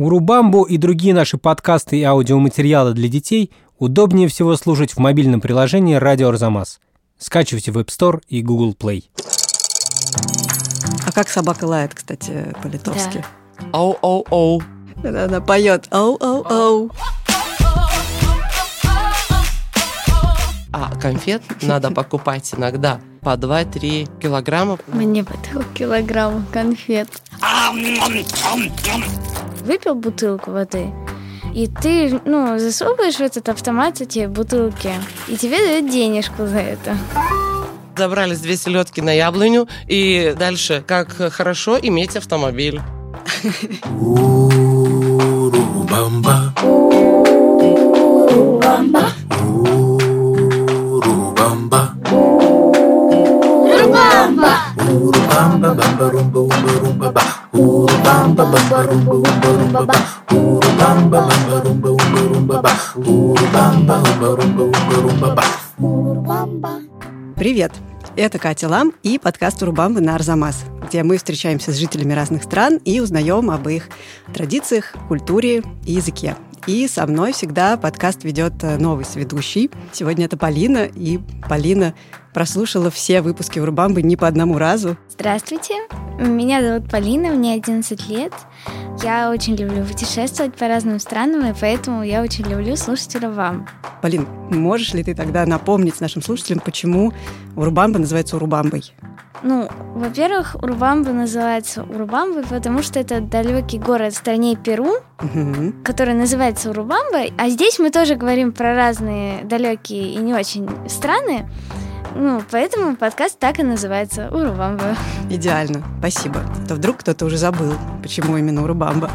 Урубамбу и другие наши подкасты и аудиоматериалы для детей удобнее всего слушать в мобильном приложении «Радио Арзамас». Скачивайте в App Store и Google Play. А как собака лает, кстати, по-литовски? Оу-оу-оу. Она, она поет оу-оу-оу. А конфет надо покупать иногда по 2-3 килограмма. Мне по килограмм конфет. Выпил бутылку воды, и ты, ну, засовываешь в этот автомат эти бутылки, и тебе дают денежку за это. Забрались две селедки на яблоню, и дальше, как хорошо иметь автомобиль. Урубамба. Урубамба. Урубамба. Урубамба. Урубамба, бамба, румба, умба, румба, ба. Урубамба, бамба, румба, умба, румба, ба. Урубамба, бамба, румба, умба, румба, ба. Урубамба, умба, румба, умба, румба, ба. Привет! Это Катя Лам и подкаст «Урубамбы» на Арзамас, где мы встречаемся с жителями разных стран и узнаем об их традициях, культуре и языке. И со мной всегда подкаст ведет э, новый сведущий. Сегодня это Полина, и Полина прослушала все выпуски Урубамбы не по одному разу. Здравствуйте, меня зовут Полина, мне 11 лет. Я очень люблю путешествовать по разным странам, и поэтому я очень люблю слушать Урубам. Полин, можешь ли ты тогда напомнить нашим слушателям, почему Урубамба называется Урубамбой? Ну, во-первых, Урубамба называется Урубамбой, потому что это далекий город в стране Перу, Мгм. который называется Урубамбой. А здесь мы тоже говорим про разные далекие и не очень страны. Ну, поэтому подкаст так и называется Урубамба. Идеально, спасибо. То вдруг кто-то уже забыл, почему именно Урубамба.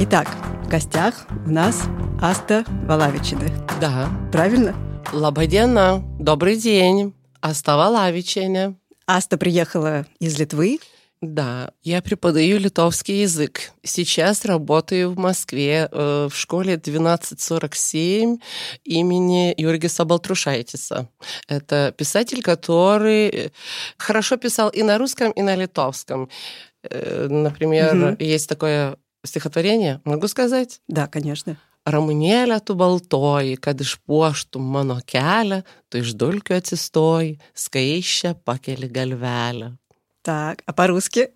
Итак, в гостях у нас Аста Валавичины. Да. Правильно? Лабадена, добрый день. Оставала вечерня. Аста приехала из Литвы. Да, я преподаю литовский язык. Сейчас работаю в Москве э, в школе 1247 имени Юргиса Балтрушайтиса. Это писатель, который э, хорошо писал и на русском, и на литовском. Э, Например, Мгм. есть такое стихотворение, могу сказать? Да, конечно. Ramunėlė tu baltoji, kad išpuoštum mano kelią, tu iš dulkių atsistoji, skaišę pakeli galvelę. Так, а по-русски?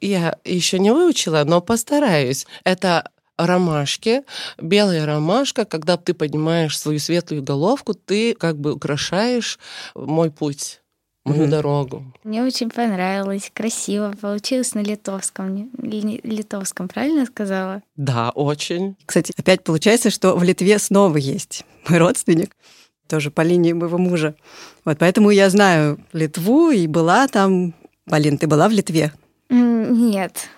Я еще не выучила, но постараюсь. Это ромашки, белая ромашка, когда ты поднимаешь свою светлую головку, ты как бы украшаешь мой путь, мою Мгм. дорогу. Мне очень понравилось, красиво получилось на литовском. Литовском, правильно сказала? Да, очень. Кстати, опять получается, что в Литве снова есть мой родственник, тоже по линии моего мужа. Вот поэтому я знаю Литву и была там. Полин, ты была в Литве? Нет,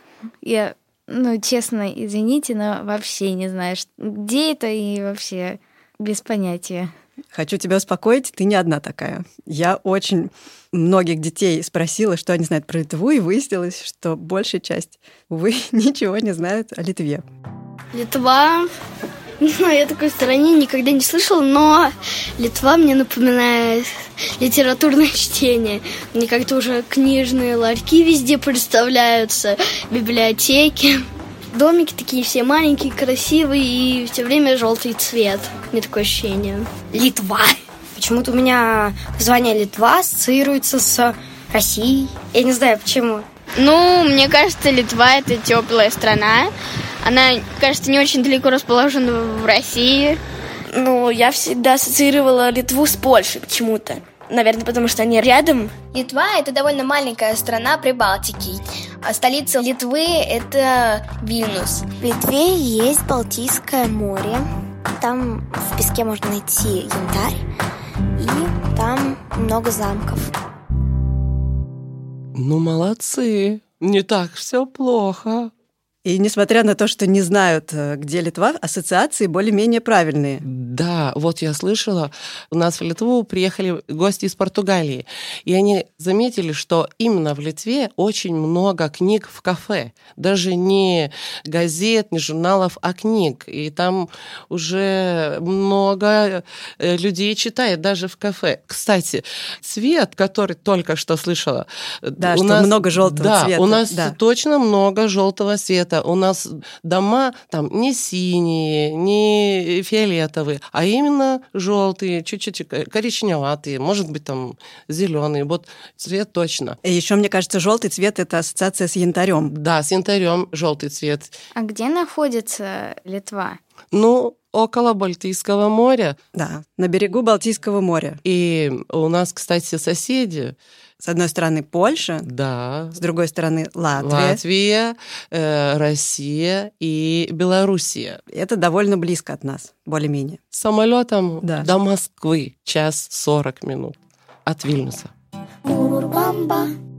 я, ну, честно, извините, но вообще не знаю, где это и вообще без понятия. Хочу тебя успокоить, ты не одна такая. Я очень многих детей спросила, что они знают про Литву, и выяснилось, что большая часть, увы, ничего не знают о Литве. Литва. Знаю, я такой стране никогда не слышала, но Литва мне напоминает литературное чтение. Мне как-то уже книжные ларьки везде представляются, библиотеки. Домики такие все маленькие, красивые и все время желтый цвет. Мне такое ощущение. Литва. Почему-то у меня название Литва ассоциируется с Россией. Я не знаю почему. Ну, мне кажется, Литва это теплая страна. Она, кажется, не очень далеко расположена в России. Ну, я всегда ассоциировала Литву с Польшей почему-то. Наверное, потому что они рядом. Литва – это довольно маленькая страна Прибалтики. А столица Литвы – это Вильнюс. В Литве есть Балтийское море. Там в песке можно найти янтарь. И там много замков. Ну, молодцы. Не так все плохо. И несмотря на то, что не знают, э, где Литва, ассоциации более-менее правильные. Да, вот я слышала, у нас в Литву приехали гости из Португалии, и они заметили, что именно в Литве очень много книг в кафе, даже не газет, не журналов, а книг, и там уже много э, людей читает даже в кафе. Кстати, цвет, который только что слышала, Да, у что нас много желтого да, цвета, у нас да. точно много желтого цвета. Цвета. У нас дома там не синие, не фиолетовые, а именно желтые, чуть-чуть коричневатые, может быть, там зеленые. Вот цвет точно. И еще, мне кажется, желтый цвет — это ассоциация с янтарем. Да, с янтарем желтый цвет. А где находится Литва? Ну, около Балтийского моря. Да, на берегу Балтийского моря. И у нас, кстати, соседи. С одной стороны Польша, Да. с другой стороны Латвия. Латвия, э, Россия и Белоруссия. Это довольно близко от нас, более-менее. Самолетом Да. до Москвы час 40 минут от Вильнюса.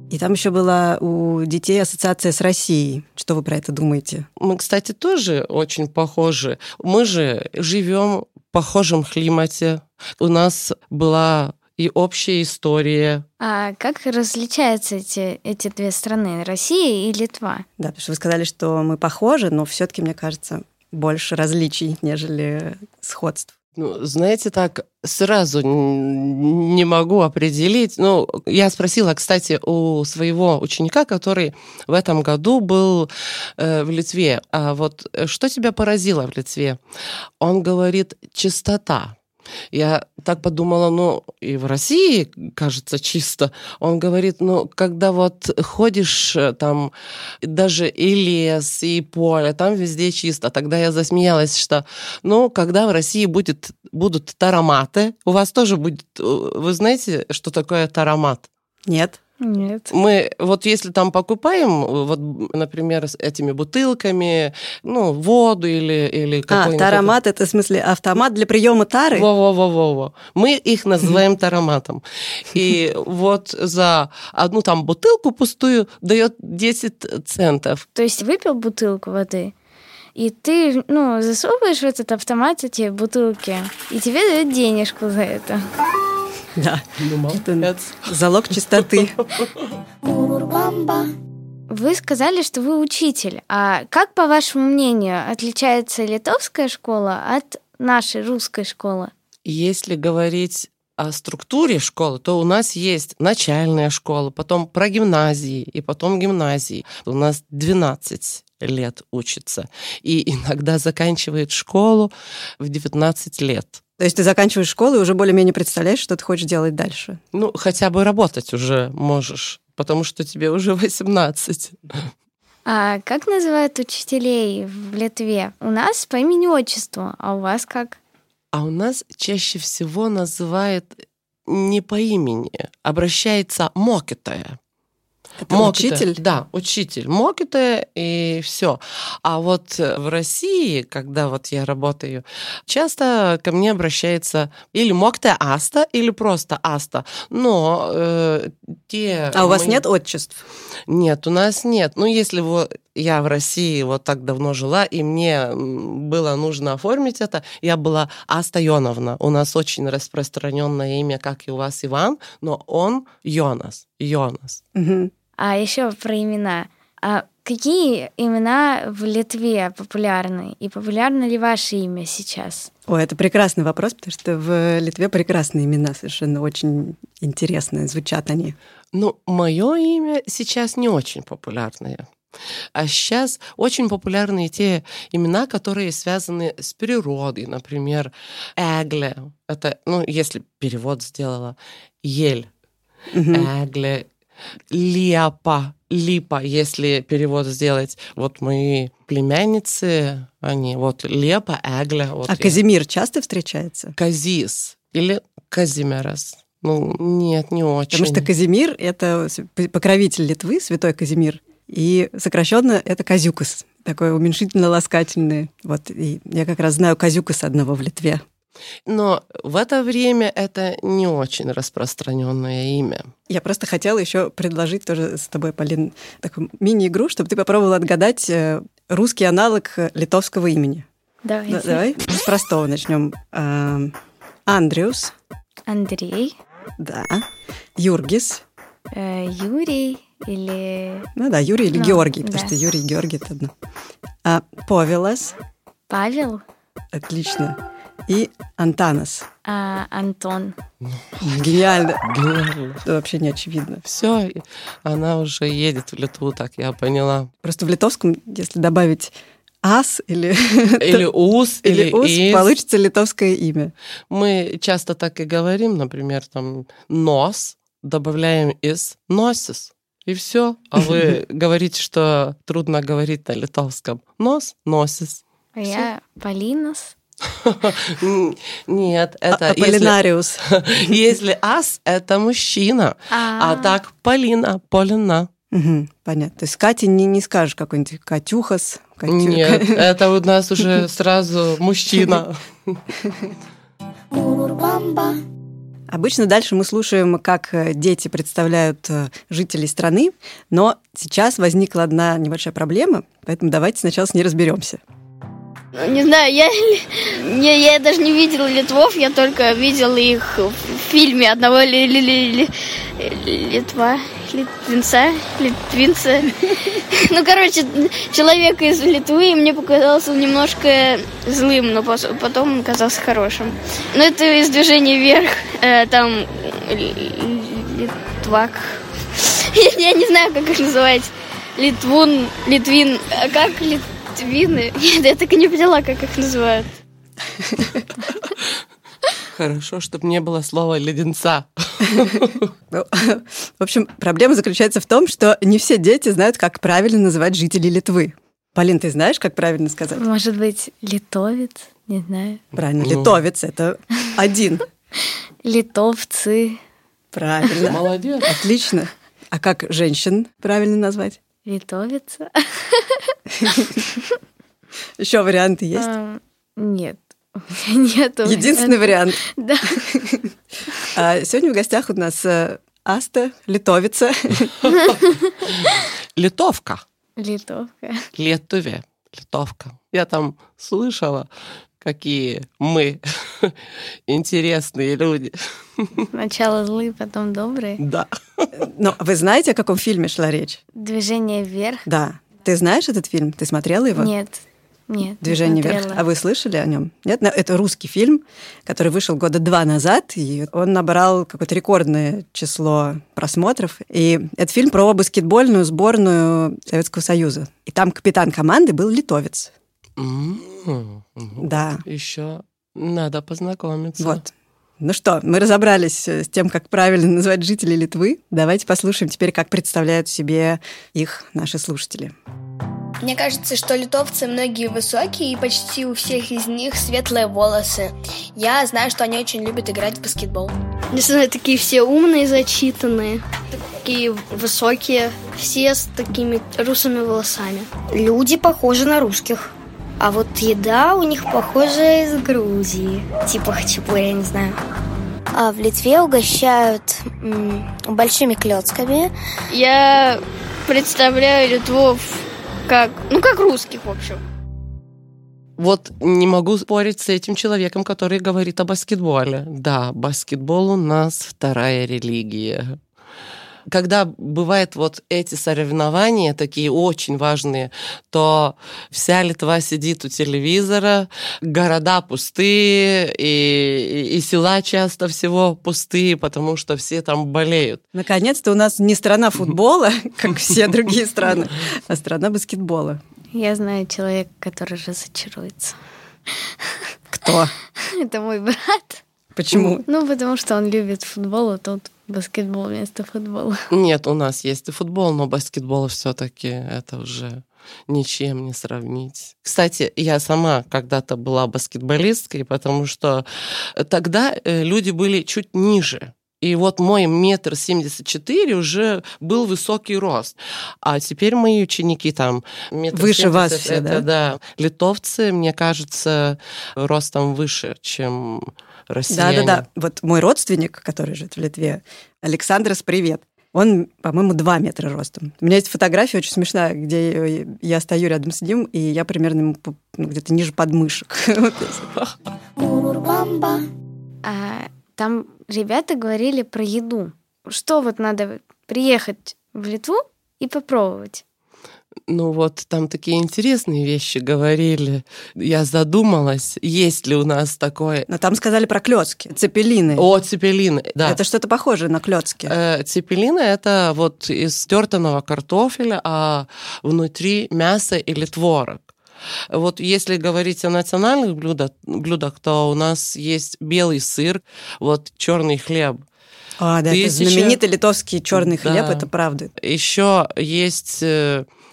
И там еще была у детей ассоциация с Россией. Что вы про это думаете? Мы, кстати, тоже очень похожи. Мы же живем в похожем климате. У нас была и общая история. А как различаются эти, эти две страны, Россия и Литва? Да, потому что вы сказали, что мы похожи, но все-таки, мне кажется, больше различий, нежели сходств. Ну, знаете, так сразу не могу определить. Ну, я спросила, кстати, у своего ученика, который в этом году был э, в Литве, а вот э, что тебя поразило в Литве? Он говорит, чистота. Я так подумала, ну, и в России, кажется, чисто. Он говорит, ну, когда вот ходишь э, там, даже и лес, и поле, там везде чисто. Тогда я засмеялась, что, ну, когда в России будет, будут тароматы, у вас тоже будет... э, Вы знаете, что такое таромат? Нет? Нет. Мы вот если там покупаем, вот, например, с этими бутылками, ну, воду или, или А, какой-нибудь... таромат — это в смысле автомат для приема тары? Во-во-во-во. Мы их называем тароматом. И вот за одну там бутылку пустую дает 10 центов. То есть выпил бутылку воды, и ты, ну, засовываешь в этот автомат эти бутылки, и тебе дают денежку за это. Да. Ну, Это залог чистоты. Вы сказали, что вы учитель. А как, по вашему мнению, отличается литовская школа от нашей русской школы? Если говорить о структуре школы, то у нас есть начальная школа, потом про гимназии и потом гимназии. У нас 12 лет учится. И иногда заканчивает школу в 19 лет. То есть ты заканчиваешь школу и уже более-менее представляешь, что ты хочешь делать дальше. Ну, хотя бы работать уже можешь, потому что тебе уже 18. А как называют учителей в Литве? У нас по имени-отчеству, а у вас как? А у нас чаще всего называют не по имени, обращается мокитая. Это учитель? Да, учитель. Мокитая и все. А вот э, в России, когда вот я работаю, часто ко мне обращается или мокитая аста, или просто аста. Но э, те... А у вас мои- нет отчеств? Нет, у нас нет. Ну, если вот я в России вот так давно жила, и мне было нужно оформить это, я была Аста Йоновна. У нас очень распространенное имя, как и у вас, Иван, но он Йонас. Йонас. Мгм. А еще про имена. А какие имена в Литве популярны? И популярно ли ваше имя сейчас? Ой, это прекрасный вопрос, потому что в Литве прекрасные имена, совершенно очень интересные, звучат они. Ну, мое имя сейчас не очень популярное. А сейчас очень популярны те имена, которые связаны с природой. Например, Эгле. Это, ну, если перевод сделала, ель. Эгле. Лиапа. Липа, если перевод сделать. Вот мои племянницы, они вот Лепа, Эгле. Вот А я. Казимир часто встречается? Казис или Казимерас. Ну, нет, не очень. Потому что Казимир — это покровитель Литвы, святой Казимир, и сокращенно это Казюкас, такое уменьшительно-ласкательное. Вот, и я как раз знаю Казюкаса одного в Литве. Но в это время это не очень распространенное имя. Я просто хотела еще предложить тоже с тобой, Полин, такую мини-игру, чтобы ты попробовала отгадать э, русский аналог литовского имени. Давайте. Да, давай с простого начнем. Эм, Андриус, Андрей, да. Юргис, э, Юрий или ну да, Юрий или Ну, Георгий, потому да. что Юрий и Георгий это одно. А, Повелас, Павел? отлично. И Антанас. А, Антон. Гениально. Гениально. Это вообще не очевидно. Все, она уже едет в Литву, так я поняла. Просто в литовском, если добавить ас или, Или ус, или, или ус, из. получится литовское имя. Мы часто так и говорим, например, там нос добавляем из носис. И все. А вы говорите, что трудно говорить на литовском. Нос, носис. А я Полинос. Нет, это А- если, Аполлинариус. если ас, это мужчина. А так Полина, Полина. Понятно. То есть Кате не, не скажешь какой-нибудь Катюхас. Катю- Нет, это у нас уже сразу мужчина. Обычно дальше мы слушаем, как э, дети представляют э, жителей страны, но сейчас возникла одна небольшая проблема, поэтому давайте сначала с ней разберемся. Не знаю, я, не, я даже не видела Литвов, я только видела их в фильме одного ли, ли, ли- ли- Литва, Литвинца, Литвинца. Ну, короче, человек из Литвы, мне показался немножко злым, но потом он казался хорошим. Но это из движения вверх, э, там Литвак. Я не знаю, как их называть. Литвун, Литвин, а как Литвины? Нет, я так и не поняла, как их называют. Хорошо, чтобы не было слова леденца. Ну, В общем, проблема заключается в том, что не все дети знают, как правильно называть жителей Литвы. Полин, ты знаешь, как правильно сказать? Может быть, литовец? Не знаю. Правильно, Ну. литовец – это один. Литовцы. Правильно. Молодец. Отлично. А как женщин правильно назвать? Литовица? Еще варианты есть? Эм, Нет. У меня нету. Единственный вариант. Да. А сегодня в гостях у нас э, Аста, литовица. Литовка. Литовка. Летуве. Литовка. Я там слышала, какие мы интересные люди. Сначала злые, потом добрые. Да. Но вы знаете, о каком фильме шла речь? Движение вверх. Да. Ты знаешь этот фильм? Ты смотрела его? Нет. Нет. не Движение вверх. А вы слышали о нем? Нет? Это русский фильм, который вышел года два назад, и он набрал какое-то рекордное число просмотров. И это фильм про баскетбольную сборную Советского Союза. И там капитан команды был литовец. М, Да. Еще надо познакомиться. Вот. Ну что, мы разобрались э, с тем, как правильно называть жителей Литвы. Давайте послушаем теперь, как представляют себе их наши слушатели. Мне кажется, что литовцы многие высокие, и почти у всех из них светлые волосы. Я знаю, что они очень любят играть в баскетбол. Не знаю, такие все умные, зачитанные, такие высокие, все с такими русыми волосами. Люди похожи на русских. А вот еда у них похожа из Грузии. Типа хачапури, я не знаю. А в Литве угощают м, большими клетками. Я представляю Литвов как, ну, как русских, в общем. Вот не могу спорить с этим человеком, который говорит о баскетболе. Да, баскетбол у нас вторая религия. Когда бывают вот эти соревнования, такие очень важные, то вся Литва сидит у телевизора, города пустые, и, и села часто всего пустые, потому что все там болеют. Наконец-то у нас не страна футбола, как все другие страны, а страна баскетбола. Я знаю человека, который разочаруется. Кто? Это мой брат. Почему? Ну, потому что он любит футбол, а тут баскетбол вместо футбола. Нет, у нас есть и футбол, но баскетбол все-таки это уже ничем не сравнить. Кстати, я сама когда-то была баскетболисткой, потому что тогда э, люди были чуть ниже. И вот мой метр семьдесят четыре уже был высокий рост. А теперь мои ученики там метр Выше вас 70, все, это, да? да? Литовцы, мне кажется, ростом выше, чем россияне. Да-да-да. Вот мой родственник, который живет в Литве, Александрос, привет. Он, по-моему, 2 метра ростом. У меня есть фотография очень смешная, где я стою рядом с ним, и я примерно ему ну, где-то ниже подмышек. А там ребята говорили про еду. Что вот надо приехать в Литву и попробовать? Ну вот там такие интересные вещи говорили. Я задумалась, есть ли у нас такое... Но там сказали про клетки, цепелины. О, цепелины, да. Это что-то похожее на клетки. Э, цепелины это вот из тертаного картофеля, а внутри мясо или творог. Вот если говорить о национальных блюдах, блюдах, то у нас есть белый сыр, вот черный хлеб. А, да, Тысяча- это знаменитый литовский черный хлеб, Да. это правда. Еще есть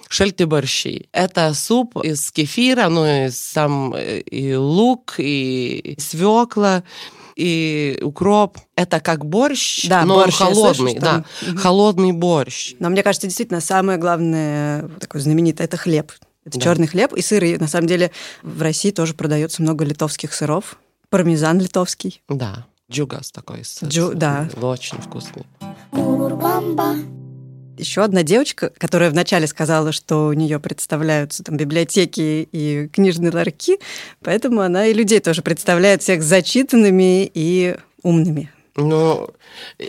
шельты-борщи. Это суп из кефира, ну, и сам э, и лук, и свекла, и укроп. Это как борщ, Да, но борщ, слышу, холодный, что да, там- холодный борщ. Но мне кажется, действительно, самое главное, такое знаменитое, это хлеб. Это Да. черный хлеб и сыр. И на самом деле в России тоже продается много литовских сыров. Пармезан литовский. Да, джугас такой. с- Джу- с- да. Очень вкусный. Еще одна девочка, которая вначале сказала, что у нее представляются там библиотеки и книжные ларьки, поэтому она и людей тоже представляет всех зачитанными и умными. Ну, э,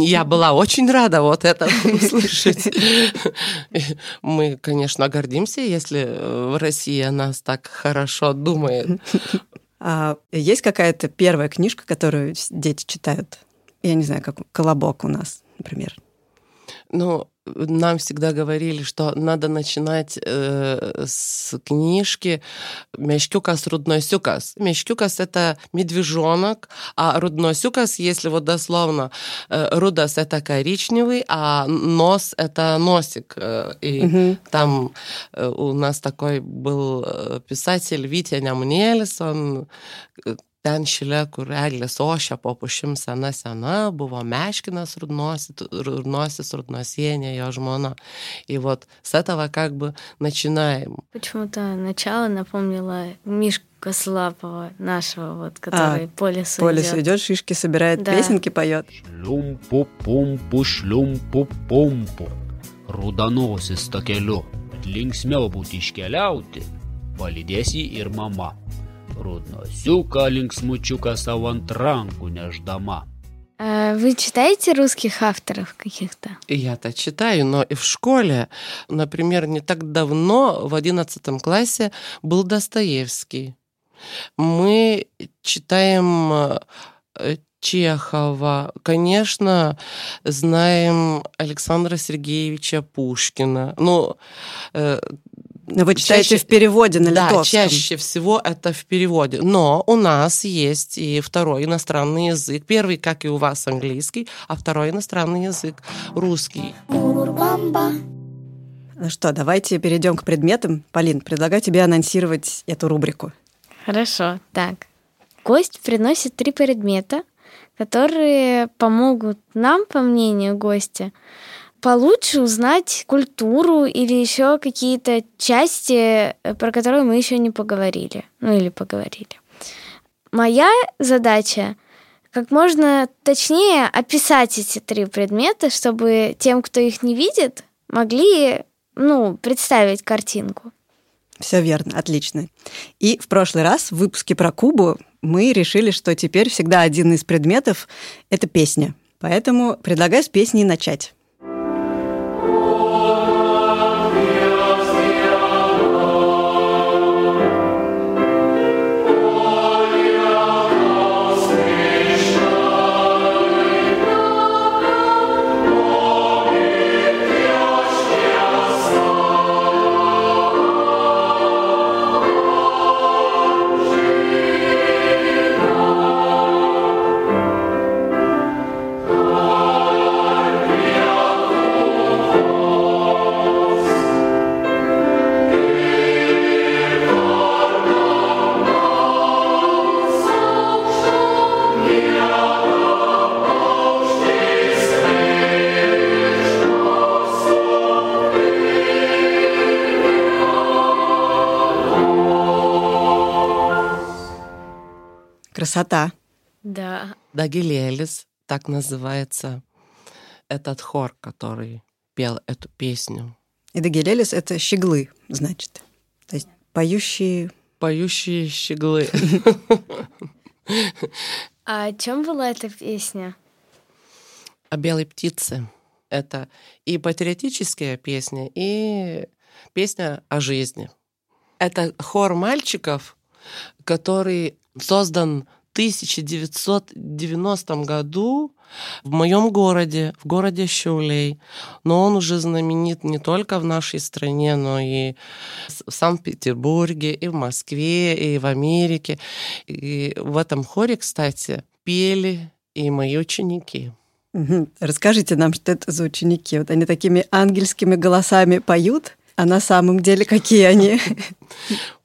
я была очень рада вот это услышать. Мы, конечно, гордимся, если э, в России о нас так хорошо думает. А есть какая-то первая книжка, которую дети читают? Я не знаю, как «Колобок» у нас, например. Ну, нам всегда говорили, что надо начинать э, с книжки «Мешкюкас рудносюкас». Мешкюкас — это медвежонок, а рудносюкас, если вот дословно, э, рудас — это коричневый, а нос — это носик. Э, и Мгм. там э, у нас такой был э, писатель Витя Нямнелис, он э, ten šalia, kur eglės ošia po pušim sena sena, buvo Meškinas Рудноси, Рудносис, Рудносиеня, ее жмона. И вот с этого как бы начинаем. Почему-то начало напомнило Мишку Кослапова, нашего, вот, который а, по лесу По лесу идет. идет, шишки собирает, да. песенки поет. Шлюмпу-пумпу, шлюмпу-пумпу, Рудоносис takeliu, linksmiau būti iškeliauti, palydės jį ir mama. Savo ant rankų neždama. А Вы читаете русских авторов каких-то? Я-то читаю, но и в школе, например, не так давно, в 11 классе, был Достоевский. Мы читаем э, Чехова, конечно, знаем Александра Сергеевича Пушкина. Ну, э, Но вы читаете чаще- в переводе на да, литовском. чаще всего это в переводе. Но у нас есть и второй иностранный язык. Первый, как и у вас, английский, а второй иностранный язык русский. Ну что, давайте перейдем к предметам. Полин, предлагаю тебе анонсировать эту рубрику. Хорошо, так. Гость приносит три предмета, которые помогут нам, по мнению гостя, получше узнать культуру или еще какие-то части, э, про которые мы еще не поговорили. Ну или поговорили. Моя задача как можно точнее описать эти три предмета, чтобы тем, кто их не видит, могли ну, представить картинку. Все верно, отлично. И в прошлый раз в выпуске про Кубу мы решили, что теперь всегда один из предметов — это песня. Поэтому предлагаю с песней начать. Красота. Да. Дагилелис, так называется этот хор, который пел эту песню. И дагелелис — это щеглы, значит. То есть поющие... Поющие щеглы. А о чем была эта песня? О белой птице. Это и патриотическая песня, и песня о жизни. Это хор мальчиков, который создан 1990 году в моем городе, в городе Щулей. Но он уже знаменит не только в нашей стране, но и в Санкт-Петербурге, и в Москве, и в Америке. И в этом хоре, кстати, пели и мои ученики. Угу. Расскажите нам, что это за ученики. Вот они такими ангельскими голосами поют, а на самом деле какие они?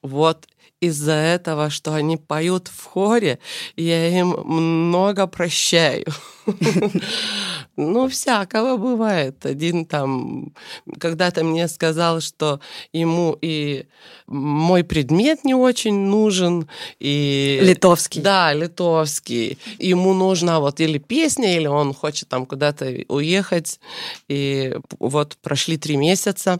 Вот из-за этого, что они поют в хоре, я им много прощаю. Ну, всякого бывает. Один там когда-то мне сказал, что ему и мой предмет не очень нужен. И... Литовский. Да, литовский. Ему нужна вот или песня, или он хочет там куда-то уехать. И вот прошли три месяца,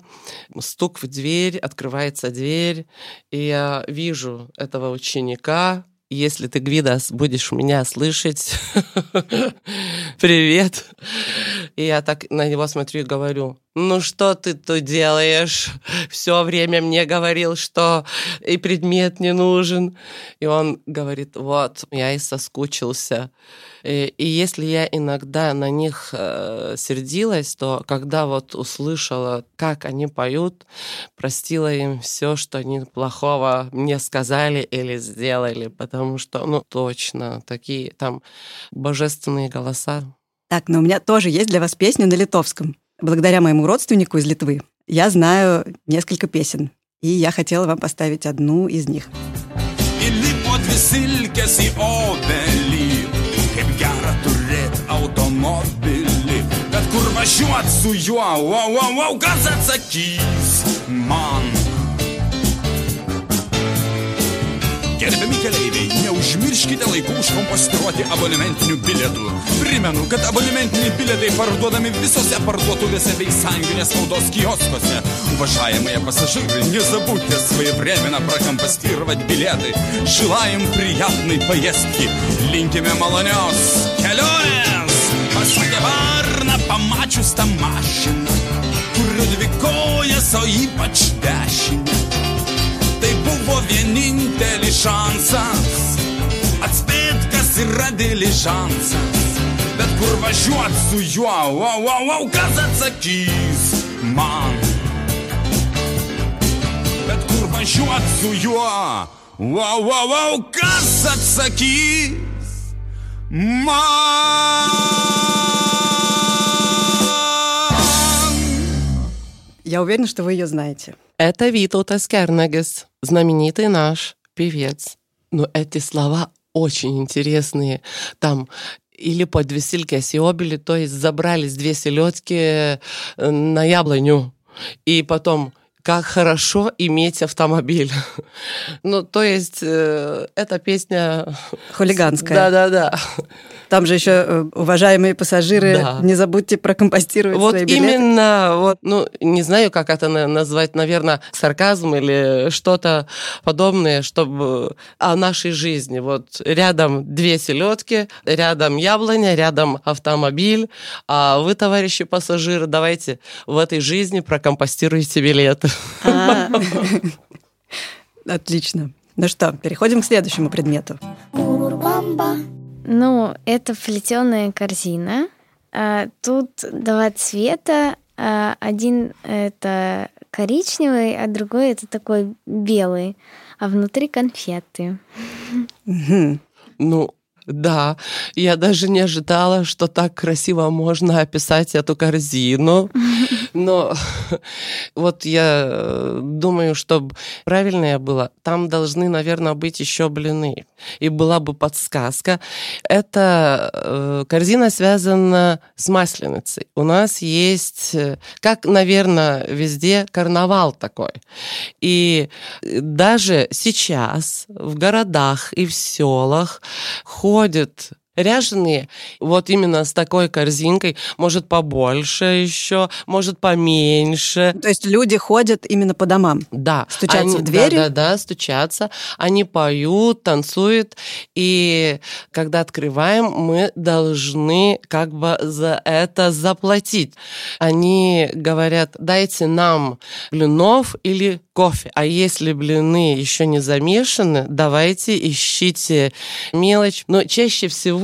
стук в дверь, открывается дверь, и я вижу этого ученика, если ты, Гвидас, будешь меня слышать, привет. И я так на него смотрю и говорю, ну что ты тут делаешь? Все время мне говорил, что и предмет не нужен. И он говорит, вот, я и соскучился. И, и если я иногда на них э, сердилась, то когда вот услышала, как они поют, простила им все, что они плохого мне сказали или сделали, потому что, ну, точно, такие там божественные голоса. Так, но у меня тоже есть для вас песня на литовском. Благодаря моему родственнику из Литвы я знаю несколько песен, и я хотела вам поставить одну из них. Įlipo dvi neužmirškite laiku užkompostuoti abonementinių bilietų. Primenu, kad abonementiniai bilietai parduodami visose parduotuvėse bei sąjunginės spaudos kioskuose. Уважаемые пассажиры, не забудьте своевременно прокомпостировать билеты. Желаем приятной поездки. Linkime malonios kelionės. Pasakė varna, pamačius tą mašiną, kuriu dvi kojas, o ypač dešinę. Tai buvo vienintelis šansas atspėt, kas yra diližansas. Bet kur važiuot su juo, wow, wow, wow, kas atsakys man? Bet kur važiuot su juo, wow, wow, wow, kas atsakys man? Я уверена, что вы ее знаете. Это Витаутас Кернагис, знаменитый наш певец. Но эти слова очень интересные. Там или по две сильки осиобили, то есть забрались две селедки э, на яблоню. И потом как хорошо иметь автомобиль. ну, то есть, э, эта песня... Хулиганская. Да-да-да. Там же еще, э, уважаемые пассажиры, Да. не забудьте прокомпостировать Вот свои билеты. именно, вот, ну, не знаю, как это на- назвать, наверное, сарказм или что-то подобное, чтобы о нашей жизни. Вот рядом две селедки, рядом яблоня, рядом автомобиль, а вы, товарищи пассажиры, давайте в этой жизни прокомпостируйте билеты. А, Отлично. Ну что, переходим к следующему предмету. Ну, это плетеная корзина. А, Тут два цвета. А, Один это коричневый, а другой это такой белый. А внутри конфеты. Ну, да, я даже не ожидала, что так красиво можно описать эту корзину. Но вот я э, думаю, чтобы правильное было, там должны, наверное, быть еще блины. И была бы подсказка. Эта э, корзина связана с масленицей. У нас есть, э, как, наверное, везде карнавал такой. И даже сейчас в городах и в селах ходят ряженые, вот именно с такой корзинкой, может побольше еще, может поменьше. То есть люди ходят именно по домам? Да. Стучатся они, в двери? Да, да, да, стучатся. Они поют, танцуют, и когда открываем, мы должны как бы за это заплатить. Они говорят, дайте нам блинов или кофе. А если блины еще не замешаны, давайте ищите мелочь. Но чаще всего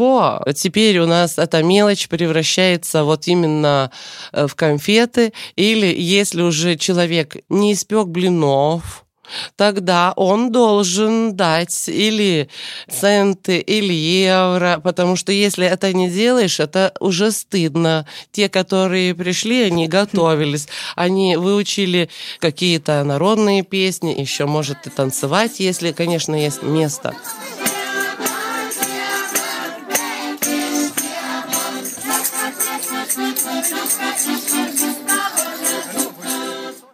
теперь у нас эта мелочь превращается вот именно э, в конфеты. Или если уже человек не испек блинов, тогда он должен дать или центы, или евро, потому что если это не делаешь, это уже стыдно. Те, которые пришли, они готовились, они выучили какие-то народные песни, еще может и танцевать, если, конечно, есть место.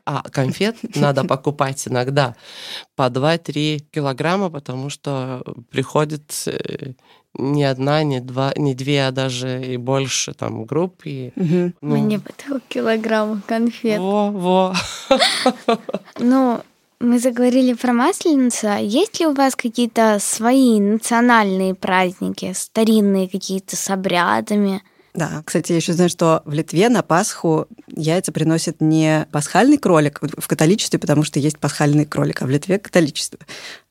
А конфет надо покупать иногда по 2-3 килограмма, потому что приходит э, не одна, не два, не две, а даже и больше там групп. И, Мгм. ну, Мне бы такого килограмма конфет. Во, во. Ну, мы заговорили про Масленицу. А Есть ли у вас какие-то свои национальные праздники, старинные какие-то с обрядами? Да, кстати, я еще знаю, что в Литве на Пасху яйца приносят не пасхальный кролик в католичестве, потому что есть пасхальный кролик, а в Литве католичество.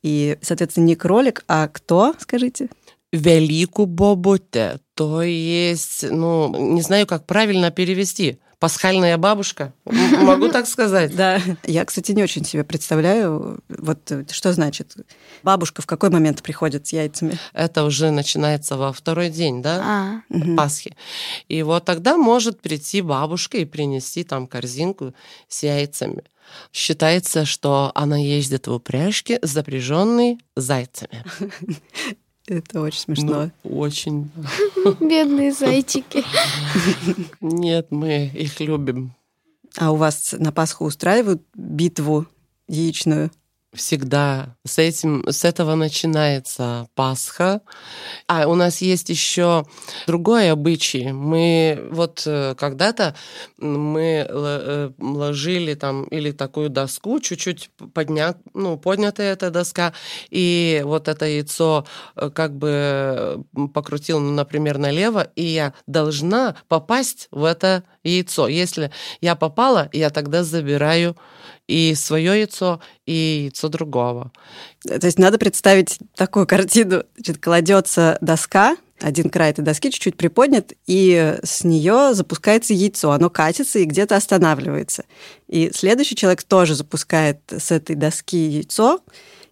И, соответственно, не кролик, а кто, скажите? Велику бобуте, то есть, ну, не знаю, как правильно перевести. Пасхальная бабушка, могу так сказать. Да. Я, кстати, не очень себе представляю, вот что значит. Бабушка в какой момент приходит с яйцами? Это уже начинается во второй день, да? А. Пасхи. И вот тогда может прийти бабушка и принести там корзинку с яйцами. Считается, что она ездит в упряжке, запряженной зайцами. Это очень смешно. Ну, очень. бедные зайчики. Нет, мы их любим. А у вас на Пасху устраивают битву яичную? Всегда с этим, с этого начинается Пасха. А у нас есть еще другой обычай. Мы вот э, когда-то мы э, ложили там или такую доску, чуть-чуть поднят, ну, поднятая эта доска, и вот это яйцо э, как бы покрутил, например, налево, и я должна попасть в это яйцо. Если я попала, я тогда забираю и свое яйцо, и яйцо другого. То есть надо представить такую картину. Значит, кладется доска, один край этой доски чуть-чуть приподнят, и с нее запускается яйцо. Оно катится и где-то останавливается. И следующий человек тоже запускает с этой доски яйцо,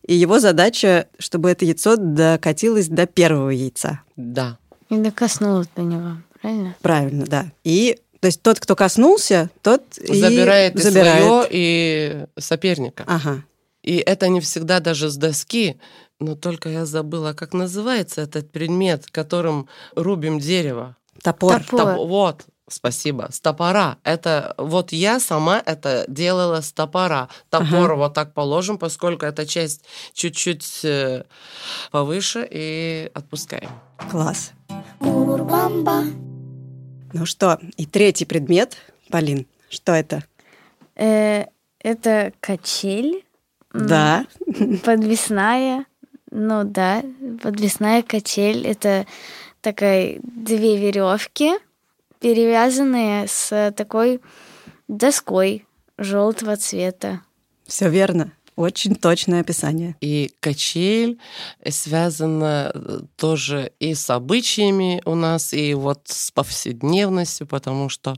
и его задача, чтобы это яйцо докатилось до первого яйца. Да. И докоснулась до него, правильно? Правильно, да. И то есть тот, кто коснулся, тот забирает и забирает. свое, и соперника. Ага. И это не всегда даже с доски, но только я забыла, как называется этот предмет, которым рубим дерево. Топор. Топор. Топ- вот, спасибо, с топора. Это вот я сама это делала с топора. Топор вот так положим, поскольку эта часть чуть-чуть э, повыше, и отпускаем. Класс. Ну что, и третий предмет, Полин, что это? Э, это качель. Да. Подвесная. Ну да, подвесная качель. Это такая две веревки, перевязанные с такой доской желтого цвета. Все верно. Очень точное описание. И качель связана э, тоже и с обычаями у нас, и вот с повседневностью, потому что,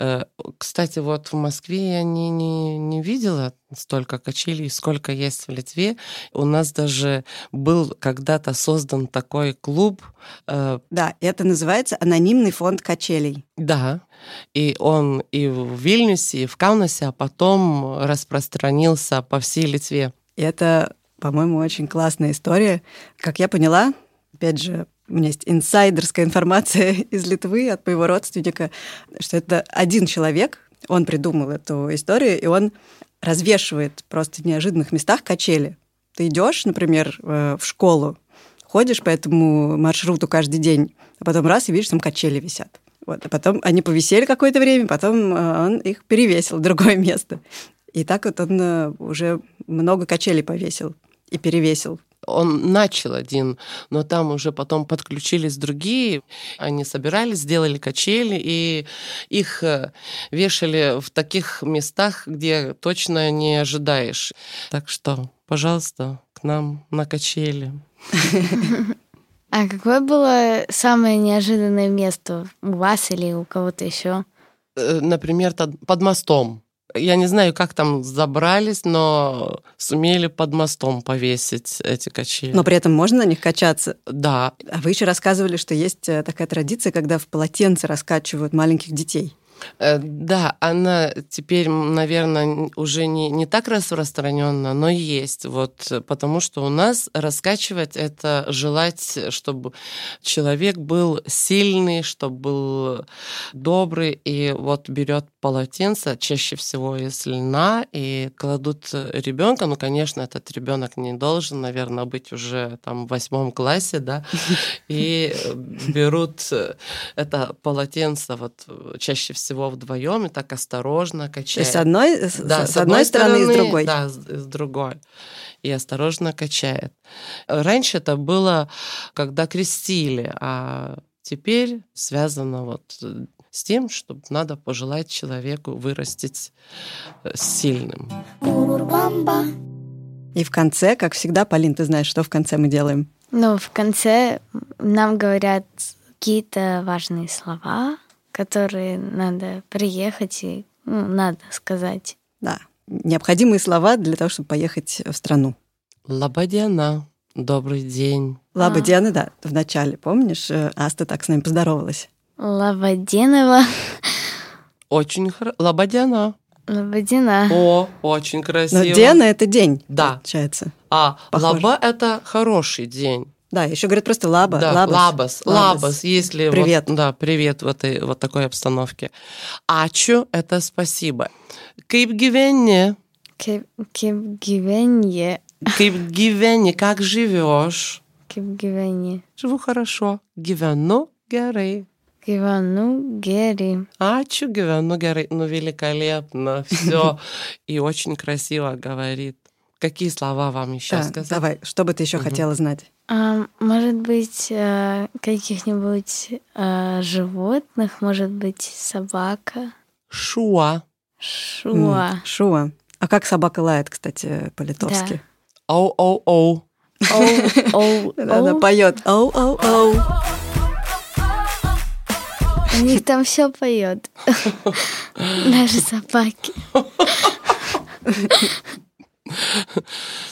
э, кстати, вот в Москве я не, не, не видела столько качелей, сколько есть в Литве. У нас даже был когда-то создан такой клуб, э, Да, это называется анонимный фонд качелей. да, и он и в Вильнюсе, и в Каунасе, а потом распространился по всей Литве. И это, по-моему, очень классная история. Как я поняла, опять же, у меня есть инсайдерская информация из Литвы от моего родственника, что это один человек, он придумал эту историю, и он развешивает просто в неожиданных местах качели. Ты идешь, например, э, в школу, ходишь по этому маршруту каждый день, а потом раз и видишь, там качели висят. Вот, а потом они повисели какое-то время, потом э, он их перевесил в другое место. И так вот он э, уже много качелей повесил и перевесил. Он начал один, но там уже потом подключились другие. Они собирались, сделали качели, и их э, вешали в таких местах, где точно не ожидаешь. Так что, пожалуйста, к нам на качели. А какое было самое неожиданное место у вас или у кого-то еще? Э, Например, под мостом. Я не знаю, как там забрались, но сумели под мостом повесить эти качели. Но при этом можно на них качаться. Да, А вы еще рассказывали, что есть э, такая традиция, когда в полотенце раскачивают маленьких детей. Э, Да, она теперь, наверное, уже не, не так распространена, но есть. Вот, потому что у нас раскачивать это желать, чтобы человек был сильный, чтобы был добрый, и вот берет полотенце, чаще всего из льна, и кладут ребенка. Ну, конечно, этот ребенок не должен, наверное, быть уже там в восьмом классе, да, и э, берут это полотенце вот э, чаще всего вдвоем и так осторожно То качают. есть с одной, с, Да, с одной стороны и с другой. Да, с, с другой. И осторожно качает. Раньше это было, когда крестили, а теперь связано вот э, с тем, чтобы надо пожелать человеку вырастить э, сильным. И в конце, как всегда, Полин, ты знаешь, что в конце мы делаем? Ну, в конце нам говорят какие-то важные слова, которые надо приехать и ну, надо сказать. Да, необходимые слова для того, чтобы поехать в страну. Лабадиана, добрый день. А. Диана, да, в начале, помнишь, э, Аста так с нами поздоровалась. Лаваденова. Очень хорошо. Лабадиана. Лавадина. О, очень Но красиво. Диана — это день, Да. получается. А, Похоже. лаба — это хороший день. Да, еще говорят просто лаба, Да, лабас. лабас, лабас, если Привет. Вот, да, привет в этой вот такой обстановке. Ачу – это спасибо. Gyveni. Kaip gyveni, как живешь? Gyveni. Живу хорошо. Gyvenu gerai. Gyvenu gerai. Ачу, gyvenu gerai. Ну, великолепно, все. И очень красиво говорит. Какие слова вам еще Да, сказать? давай, что бы ты еще Мгм. хотела знать? А, может быть, э, каких-нибудь э, животных, может быть, собака. Шуа. Шуа. М, Шуа. А как собака лает, кстати, по-литовски? Оу-оу-оу. Оу, оу, Она поет оу-оу-оу. У них там все поет. Даже собаки.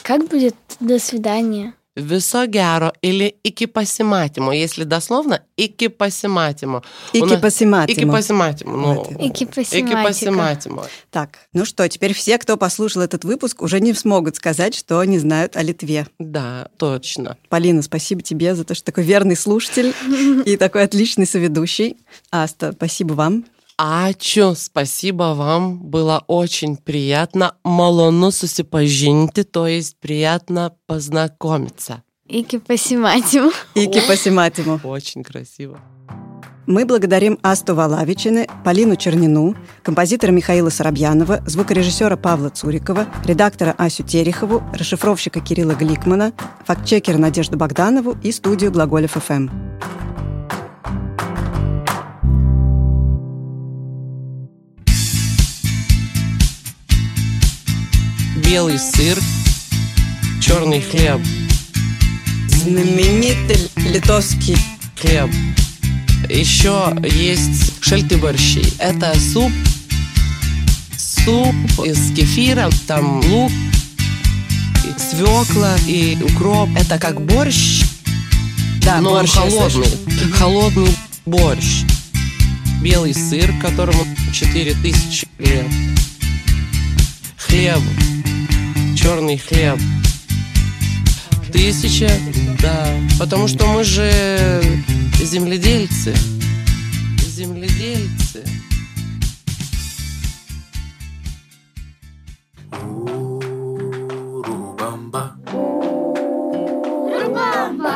Как будет до свидания? Viso gero или iki pasimatymo. Если дословно, iki pasimatymo. Ики нас- пасиматимо. Iki pasimatymo. Ну, iki pasimatymo. Так, ну что, теперь все, кто послушал этот выпуск, уже не смогут сказать, что не знают о Литве. Да, точно. Полина, спасибо тебе за то, что такой верный слушатель и такой отличный соведущий. Аста, спасибо вам. Ачу, спасибо вам. Было очень приятно. Малону susipažinti, то есть приятно познакомиться. Ики пасиматиму. Ики пасиматиму. Очень красиво. Мы благодарим Асту Валавичины, Полину Чернину, композитора Михаила Соробьянова, звукорежиссера Павла Цурикова, редактора Асю Терехову, расшифровщика Кирилла Гликмана, фактчекера Надежду Богданову и студию Глаголев ФМ. Белый сыр, черный хлеб, Знаменитый литовский хлеб. Еще есть шельты-борщи. Это суп, суп из кефира, там лук, и свекла и укроп. Это как борщ, Да, но борщ, холодный. Холодный борщ. Белый сыр, которому 4000 лет. Хлеб. Черный хлеб. Тысяча, да. Потому что мы же земледельцы. Земледельцы. Урубамба.